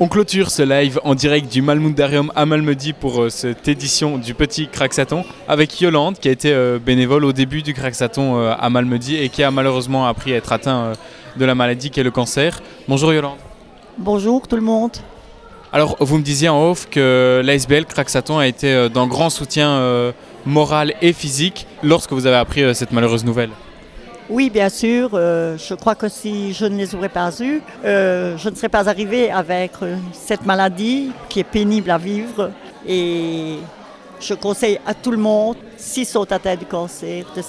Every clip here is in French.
On clôture ce live en direct du Malmundarium à Malmedy pour euh, cette édition du petit Craxaton avec Yolande qui a été euh, bénévole au début du Craxaton euh, à Malmedy et qui a malheureusement appris à être atteint de la maladie qui est le cancer. Bonjour Yolande. Bonjour tout le monde. Alors vous me disiez en off que l'ASBL Craxaton a été d'un grand soutien moral et physique lorsque vous avez appris cette malheureuse nouvelle. Oui, bien sûr. Euh, je crois que si je ne les aurais pas eus, euh, je ne serais pas arrivée avec euh, cette maladie qui est pénible à vivre. Et je conseille à tout le monde, s'ils sont atteints du cancer, de,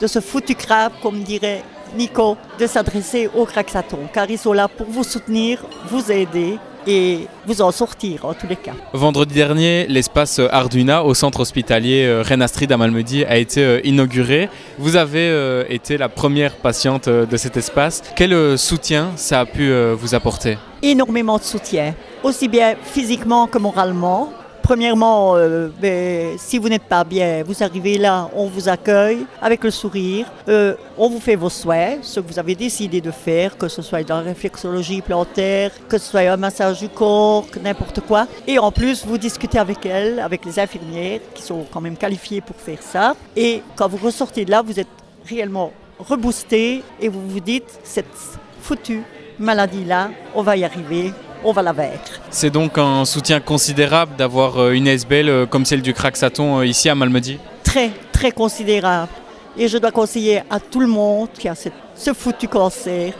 de ce foutu crabe, comme dirait Nico, de s'adresser au Craxaton, car ils sont là pour vous soutenir, vous aider et vous en sortir en tous les cas. Vendredi dernier, l'espace Arduina au centre hospitalier euh, Reine Astrid à Malmedy a été euh, inauguré. Vous avez euh, été la première patiente de cet espace. Quel soutien ça a pu vous apporter? Énormément de soutien, aussi bien physiquement que moralement. Premièrement, euh, ben, si vous n'êtes pas bien, vous arrivez là, on vous accueille avec le sourire, euh, on vous fait vos soins, ce que vous avez décidé de faire, que ce soit dans la réflexologie plantaire, que ce soit un massage du corps, n'importe quoi. Et en plus, vous discutez avec elle, avec les infirmières, qui sont quand même qualifiées pour faire ça. Et quand vous ressortez de là, vous êtes réellement reboosté et vous vous dites, cette foutue maladie-là, on va y arriver, on va la vaincre. C'est donc un soutien considérable d'avoir euh, une SBL euh, comme celle du Craxaton euh, ici à Malmedy Très, très considérable. Et je dois conseiller à tout le monde qui a ce foutu cancer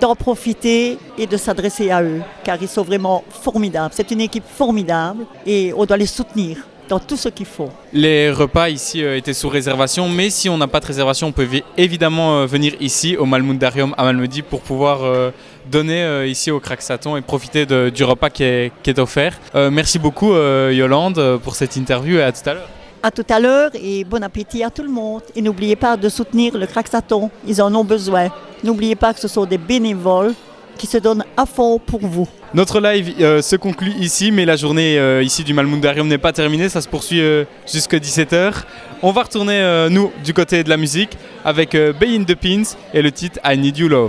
d'en profiter et de s'adresser à eux, car ils sont vraiment formidables. C'est une équipe formidable et on doit les soutenir dans tout ce qu'il faut. Les repas ici euh, étaient sous réservation, mais si on n'a pas de réservation, on peut évidemment euh, venir ici au Malmundarium à Malmedy pour pouvoir euh, donner ici au Craxaton et profiter du repas qui est, qui est offert. merci beaucoup Yolande pour cette interview et à tout à l'heure. À tout à l'heure et bon appétit à tout le monde. Et n'oubliez pas de soutenir le Craxaton, ils en ont besoin. N'oubliez pas que ce sont des bénévoles qui se donne à fond pour vous. Notre live euh, se conclut ici, mais la journée euh, ici du Malmundarium n'est pas terminée, ça se poursuit euh, jusqu'à 17h. On va retourner, nous, du côté de la musique, avec Bay in the Pins et le titre I Need You Love.